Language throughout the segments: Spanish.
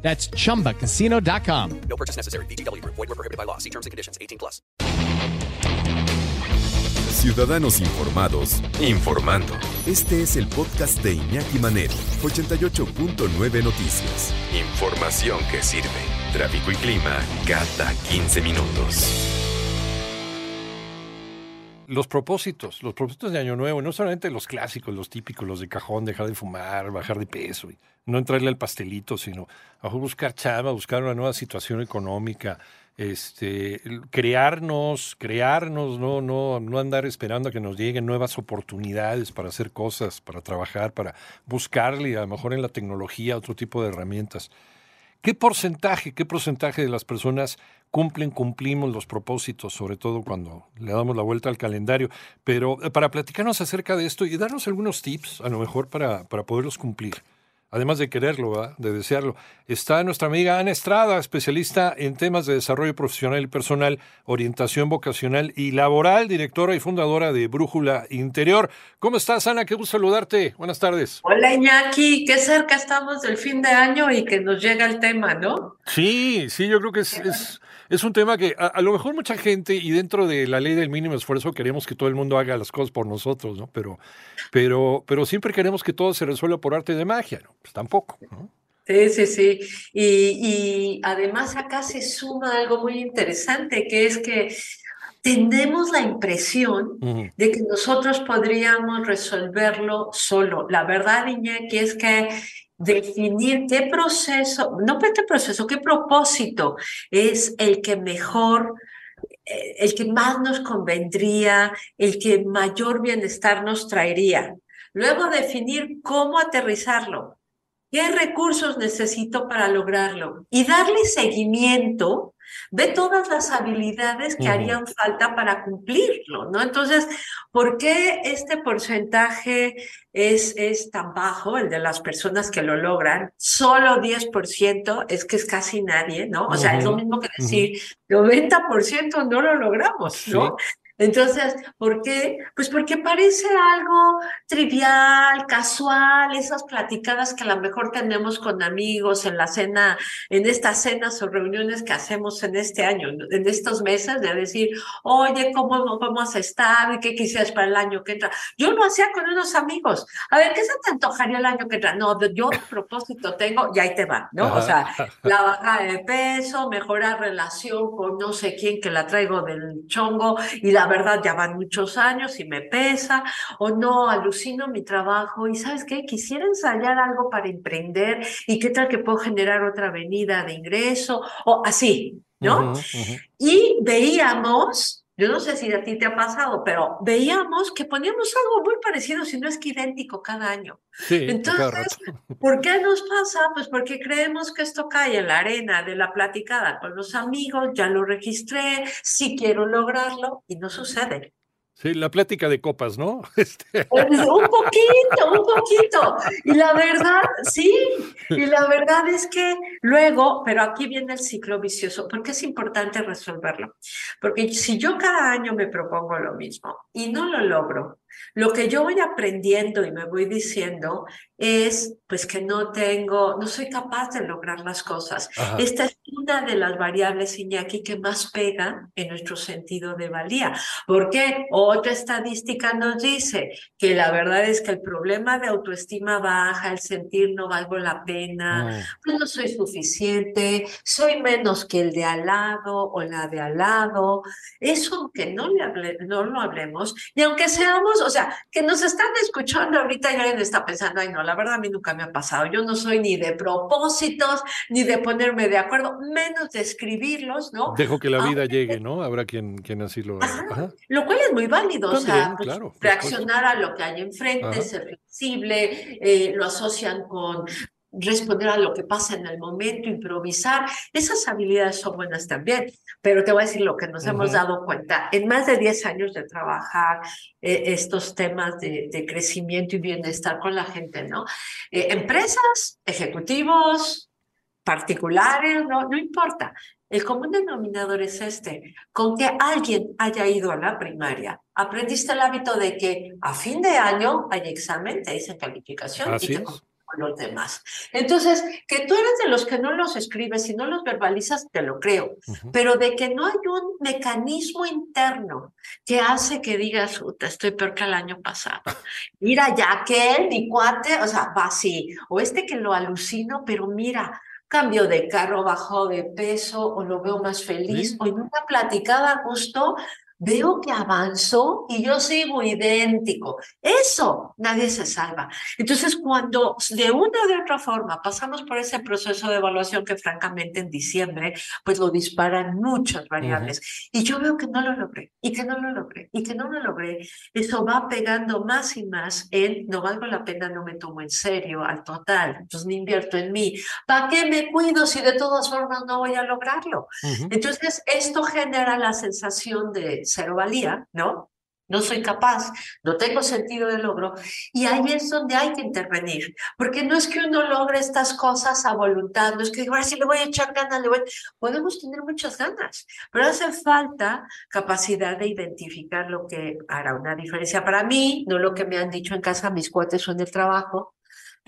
That's chumbacasino.com. No purchase necessary. BGW. Void were prohibited by law. See terms and conditions. 18 plus. Ciudadanos informados, informando. Este es el podcast de Iñaki Manero, 88.9 Noticias. Información que sirve. Tráfico y clima cada 15 minutos. Los propósitos, los propósitos de Año Nuevo, no solamente los clásicos, los típicos, los de cajón, dejar de fumar, bajar de peso, y no entrarle al pastelito, sino a buscar chava, buscar una nueva situación económica, este, crearnos, crearnos, no, no, no andar esperando a que nos lleguen nuevas oportunidades para hacer cosas, para trabajar, para buscarle a lo mejor en la tecnología otro tipo de herramientas. ¿Qué porcentaje, qué porcentaje de las personas cumplen, cumplimos los propósitos, sobre todo cuando le damos la vuelta al calendario? Pero eh, para platicarnos acerca de esto y darnos algunos tips, a lo mejor para, para poderlos cumplir además de quererlo, ¿verdad? de desearlo. Está nuestra amiga Ana Estrada, especialista en temas de desarrollo profesional y personal, orientación vocacional y laboral, directora y fundadora de Brújula Interior. ¿Cómo estás, Ana? Qué gusto saludarte. Buenas tardes. Hola, Iñaki. Qué cerca estamos del fin de año y que nos llega el tema, ¿no? Sí, sí, yo creo que es, es, es un tema que a, a, lo mejor mucha gente, y dentro de la ley del mínimo esfuerzo, queremos que todo el mundo haga las cosas por nosotros, ¿no? Pero, pero, pero siempre queremos que todo se resuelva por arte de magia, ¿no? Pues tampoco, ¿no? Sí, sí, sí. Y, y además acá se suma algo muy interesante, que es que tenemos la impresión de que nosotros podríamos resolverlo solo. La verdad, Iñaki, es que definir qué proceso, no qué proceso, qué propósito es el que mejor, eh, el que más nos convendría, el que mayor bienestar nos traería. Luego definir cómo aterrizarlo, qué recursos necesito para lograrlo y darle seguimiento ve todas las habilidades que uh -huh. harían falta para cumplirlo, ¿no? Entonces, ¿por qué este porcentaje es, es tan bajo, el de las personas que lo logran? Solo 10% es que es casi nadie, ¿no? O sea, uh -huh. es lo mismo que decir, uh -huh. 90% no lo logramos, ¿no? Sí. Entonces, ¿por qué? Pues porque parece algo trivial, casual, esas platicadas que a lo mejor tenemos con amigos en la cena, en estas cenas o reuniones que hacemos en este año, en estos meses, de decir, oye, ¿cómo vamos a estar? ¿Y qué quisieras para el año que entra? Yo lo hacía con unos amigos. A ver, ¿qué se te antojaría el año que entra? No, yo propósito tengo, y ahí te va, ¿no? O sea, la baja de peso, mejorar relación con no sé quién que la traigo del chongo y la verdad ya van muchos años y me pesa, o no, alucino mi trabajo y sabes qué, quisiera ensayar algo para emprender y qué tal que puedo generar otra avenida de ingreso, o así, ¿no? Uh -huh, uh -huh. Y veíamos, yo no sé si a ti te ha pasado, pero veíamos que poníamos algo muy parecido, si no es que idéntico cada año. Sí, Entonces, ¿por qué nos pasa? Pues porque creemos que esto cae en la arena de la platicada con los amigos, ya lo registré, sí quiero lograrlo y no sucede. Sí, la plática de copas, ¿no? Este... Pues, un poquito, un poquito. Y la verdad, sí, y la verdad es que luego, pero aquí viene el ciclo vicioso, porque es importante resolverlo. Porque si yo cada año me propongo lo mismo y no lo logro, lo que yo voy aprendiendo y me voy diciendo es pues que no tengo, no soy capaz de lograr las cosas. Ajá. Esta es una de las variables, Iñaki, que más pega en nuestro sentido de valía. Porque otra estadística nos dice que la verdad es que el problema de autoestima baja, el sentir no valgo la pena, mm. pues no soy suficiente, soy menos que el de al lado o la de al lado. Eso aunque no, le hable, no lo hablemos, y aunque seamos, o sea, que nos están escuchando ahorita y alguien está pensando, ay no, la verdad a mí nunca me ha pasado, yo no soy ni de propósitos, ni de ponerme de acuerdo, menos de escribirlos, ¿no? Dejo que la vida Aunque, llegue, ¿no? Habrá quien, quien así lo. Ajá. Lo cual es muy válido, También, o sea, pues, claro, reaccionar a lo que hay enfrente, Ajá. ser flexible, eh, lo asocian con responder a lo que pasa en el momento, improvisar. Esas habilidades son buenas también, pero te voy a decir lo que nos hemos dado cuenta. En más de 10 años de trabajar eh, estos temas de, de, crecimiento y bienestar con la gente, ¿no? Eh, empresas, ejecutivos, particulares, no, no importa. El común denominador es este, con que alguien haya ido a la primaria, aprendiste el hábito de que a fin de año hay examen, te dicen calificación y te con los demás. Entonces, que tú eres de los que no los escribes y no los verbalizas, te lo creo, pero de que no hay un mecanismo interno que hace que digas, estoy peor que el año pasado. Mira, ya que él, mi cuate, o sea, va así, o este que lo alucino, pero mira, cambio de carro, bajó de peso, o lo veo más feliz, o en una platicada justo veo que avanzo y yo sigo idéntico. Eso, nadie se salva. Entonces, cuando de una o de otra forma pasamos por ese proceso de evaluación que francamente en diciembre, pues lo disparan muchas variables. Y yo veo que no lo logré, y que no lo logré, y que no lo logré. Eso va pegando más y más en, no valgo la pena, no me tomo en serio al total, entonces me invierto en mí. ¿Para qué me cuido si de todas formas no voy a lograrlo? Entonces, esto genera la sensación de cero valía, ¿no? No soy capaz, no tengo sentido de logro. Y ahí es donde hay que intervenir, porque no es que uno logre estas cosas a voluntad, no es que ahora sí le voy a echar ganas, le voy... podemos tener muchas ganas, pero hace falta capacidad de identificar lo que hará una diferencia para mí, no lo que me han dicho en casa mis cuates o en el trabajo,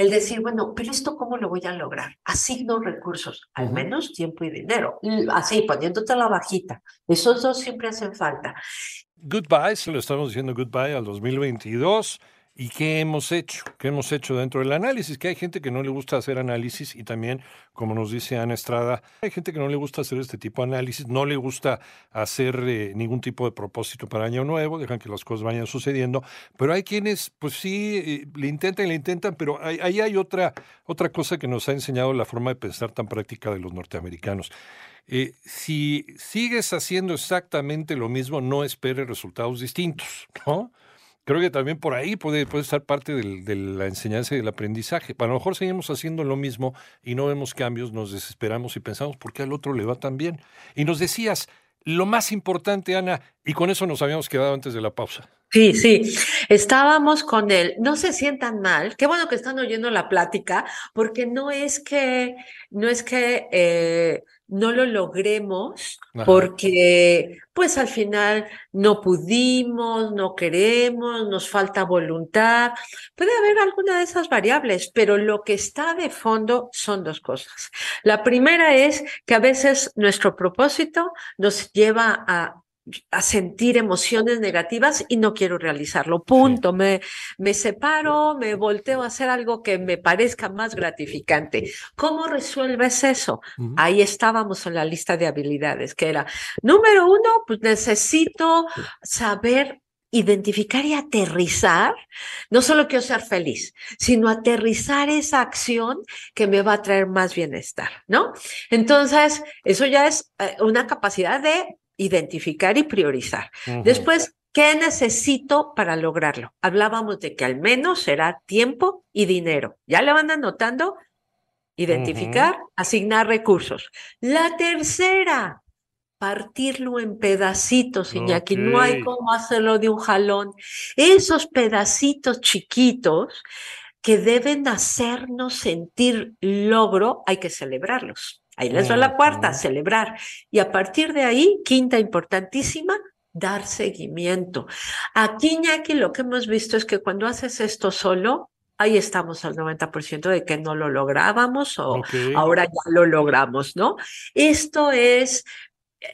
el decir, bueno, pero esto cómo lo voy a lograr? Asigno recursos, al menos tiempo y dinero, así poniéndote la bajita. Esos dos siempre hacen falta. Goodbye, se lo estamos diciendo goodbye al 2022. ¿Y qué hemos hecho? ¿Qué hemos hecho dentro del análisis? Que hay gente que no le gusta hacer análisis y también, como nos dice Ana Estrada, hay gente que no le gusta hacer este tipo de análisis, no le gusta hacer eh, ningún tipo de propósito para año nuevo, dejan que las cosas vayan sucediendo, pero hay quienes, pues sí, eh, le intentan, le intentan, pero ahí hay otra, otra cosa que nos ha enseñado la forma de pensar tan práctica de los norteamericanos. Eh, si sigues haciendo exactamente lo mismo, no esperes resultados distintos, ¿no? Creo que también por ahí puede, estar parte de la enseñanza y del aprendizaje. A lo mejor seguimos haciendo lo mismo y no vemos cambios, nos desesperamos y pensamos, ¿por qué al otro le va tan bien? Y nos decías, lo más importante, Ana, y con eso nos habíamos quedado antes de la pausa. Sí, sí, estábamos con él. No se sientan mal. Qué bueno que están oyendo la plática, porque no es que, no es que eh, no lo logremos, porque pues al final no pudimos, no queremos, nos falta voluntad. Puede haber alguna de esas variables, pero lo que está de fondo son dos cosas. La primera es que a veces nuestro propósito nos lleva a a sentir emociones negativas y no quiero realizarlo. Punto. Me, me separo, me volteo a hacer algo que me parezca más gratificante. ¿Cómo resuelves eso? Ahí estábamos en la lista de habilidades, que era, número uno, pues necesito saber identificar y aterrizar, no solo quiero ser feliz, sino aterrizar esa acción que me va a traer más bienestar, ¿no? Entonces, eso ya es eh, una capacidad de identificar y priorizar. Después, ¿qué necesito para lograrlo? Hablábamos de que al menos será tiempo y dinero. ¿Ya le van anotando? Identificar, asignar recursos. La tercera, partirlo en pedacitos, Iñaki. No hay cómo hacerlo de un jalón. Esos pedacitos chiquitos que deben hacernos sentir logro, hay que celebrarlos. Ahí les va la cuarta, celebrar. Y a partir de ahí, quinta importantísima, dar seguimiento. Aquí, Ñaki, lo que hemos visto es que cuando haces esto solo, ahí estamos al 90% de que no lo lográbamos o ahora ya lo logramos, ¿no? Esto es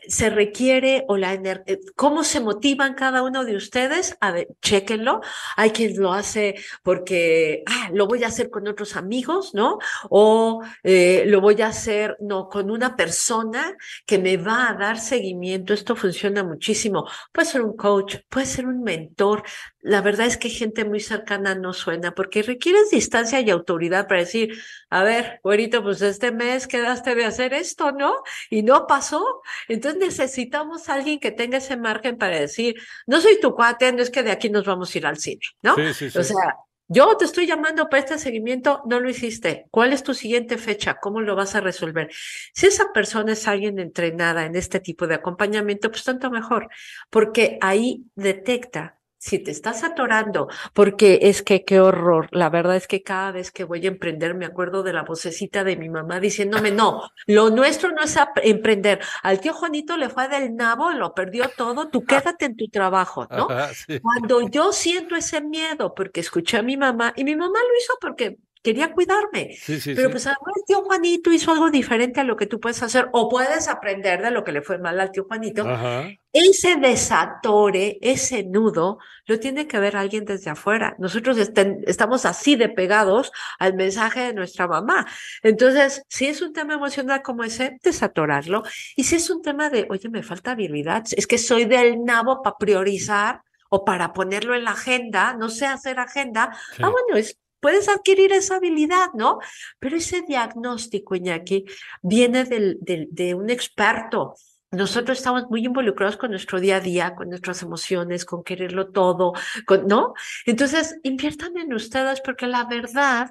se requiere o la eh, cómo se motivan cada uno de ustedes, a ver, chéquenlo. Hay quien lo hace porque ah, lo voy a hacer con otros amigos, ¿no? O eh, lo voy a hacer no con una persona que me va a dar seguimiento. Esto funciona muchísimo. Puede ser un coach, puede ser un mentor. La verdad es que gente muy cercana no suena porque requieres distancia y autoridad para decir, a ver, güerito, pues este mes quedaste de hacer esto, ¿no? Y no pasó. Entonces necesitamos a alguien que tenga ese margen para decir, no soy tu cuate, no es que de aquí nos vamos a ir al cine, ¿no? O sea, Yo te estoy llamando para este seguimiento, no lo hiciste. ¿Cuál es tu siguiente fecha? ¿Cómo lo vas a resolver? Si esa persona es alguien entrenada en este tipo de acompañamiento, pues tanto mejor, porque ahí detecta si te estás atorando, porque es que qué horror. La verdad es que cada vez que voy a emprender me acuerdo de la vocecita de mi mamá diciéndome, no, lo nuestro no es emprender. Al tío Juanito le fue del nabo, lo perdió todo, tú quédate en tu trabajo, ¿no? Cuando yo siento ese miedo, porque escuché a mi mamá, y mi mamá lo hizo porque quería cuidarme. Pero pues el tío Juanito hizo algo diferente a lo que tú puedes hacer o puedes aprender de lo que le fue mal al tío Juanito. Ese desatore, ese nudo, lo tiene que ver alguien desde afuera. Nosotros estamos así de pegados al mensaje de nuestra mamá. Entonces, si es un tema emocional como ese, desatorarlo. Y si es un tema de, oye, me falta habilidad, es que soy del nabo para priorizar o para ponerlo en la agenda, no sé hacer agenda, ah, bueno, es puedes adquirir esa habilidad, ¿no? Pero ese diagnóstico, Iñaki, viene del, de un experto. Nosotros estamos muy involucrados con nuestro día a día, con nuestras emociones, con quererlo todo, ¿no? Entonces, inviertan en ustedes porque la verdad,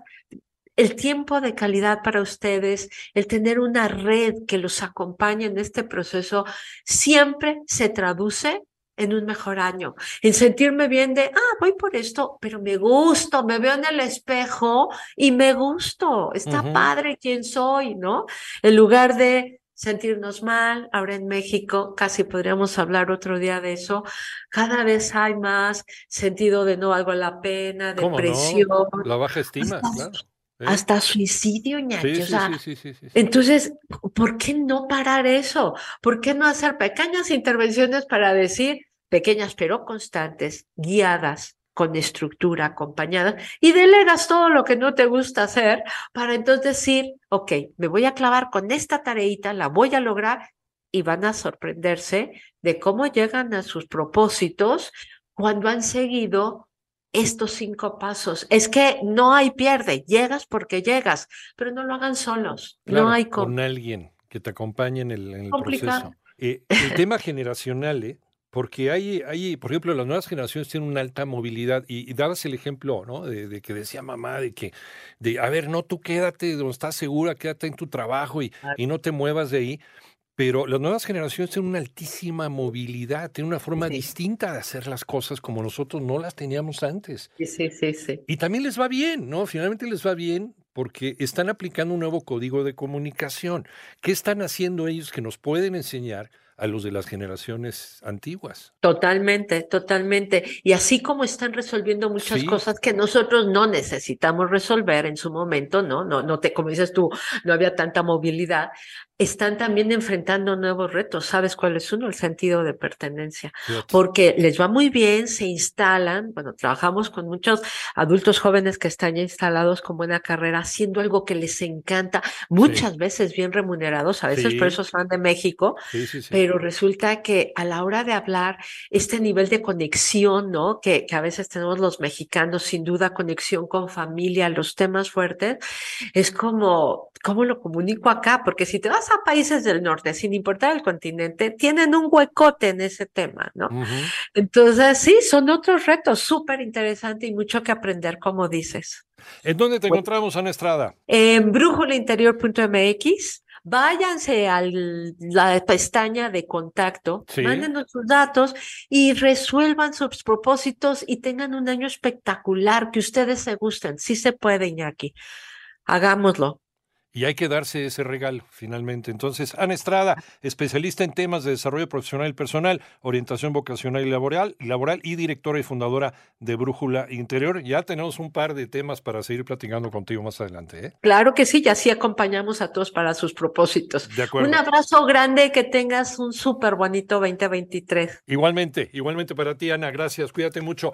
el tiempo de calidad para ustedes, el tener una red que los acompañe en este proceso, siempre se traduce en un mejor año, en sentirme bien de, ah, voy por esto, pero me gusto, me veo en el espejo y me gusto, está padre quién soy, ¿no? En lugar de sentirnos mal, ahora en México, casi podríamos hablar otro día de eso, cada vez hay más sentido de no valgo la pena, depresión. La baja estima, hasta, claro. Hasta suicidio, ñachi. Sí, sí, sí, entonces, ¿por qué no parar eso? ¿Por qué no hacer pequeñas intervenciones para decir, pequeñas pero constantes, guiadas, con estructura, acompañadas, y delegas todo lo que no te gusta hacer para entonces decir, ok, me voy a clavar con esta tareita, la voy a lograr y van a sorprenderse de cómo llegan a sus propósitos cuando han seguido estos cinco pasos. Es que no hay pierde, llegas porque llegas, pero no lo hagan solos. no hay con alguien que te acompañe en el, proceso. Eh, el tema generacional, ¿eh? porque hay, hay, por ejemplo, las nuevas generaciones tienen una alta movilidad y, dabas el ejemplo, ¿no? De, que decía mamá, de que, de, a ver, no, tú quédate donde estás segura, quédate en tu trabajo y, y no te muevas de ahí. Pero las nuevas generaciones tienen una altísima movilidad, tienen una forma distinta de hacer las cosas como nosotros no las teníamos antes. Sí, sí, sí, sí. Y también les va bien, ¿no? Finalmente les va bien porque están aplicando un nuevo código de comunicación. ¿Qué están haciendo ellos que nos pueden enseñar? A los de las generaciones antiguas. Totalmente, totalmente. Y así como están resolviendo muchas cosas que nosotros no necesitamos resolver en su momento, ¿no? No, no te, como dices tú, no había tanta movilidad están también enfrentando nuevos retos. ¿Sabes cuál es uno? El sentido de pertenencia. Porque les va muy bien, se instalan, bueno, trabajamos con muchos adultos jóvenes que están ya instalados con buena carrera, haciendo algo que les encanta, muchas veces bien remunerados, a veces por eso van de México, pero resulta que a la hora de hablar, este nivel de conexión, ¿no? Que, que a veces tenemos los mexicanos, sin duda, conexión con familia, los temas fuertes, es como, ¿cómo lo comunico acá? Porque si te vas a países del norte, sin importar el continente, tienen un huecote en ese tema, ¿no? Entonces, sí, son otros retos súper interesantes y mucho que aprender, como dices. ¿En dónde te encontramos, Ana Estrada? En brújulainterior.mx. Váyanse a la pestaña de contacto, mándenos sus datos y resuelvan sus propósitos y tengan un año espectacular, que ustedes se gusten. Sí se puede, Iñaki. Hagámoslo. Y hay que darse ese regalo, finalmente. Entonces, Ana Estrada, especialista en temas de desarrollo profesional y personal, orientación vocacional y laboral, laboral y directora y fundadora de Brújula Interior. Ya tenemos un par de temas para seguir platicando contigo más adelante. ¿eh? Claro que sí, y así acompañamos a todos para sus propósitos. De acuerdo. Un abrazo grande, que tengas un súper bonito 2023. Igualmente, igualmente para ti, Ana. Gracias, cuídate mucho.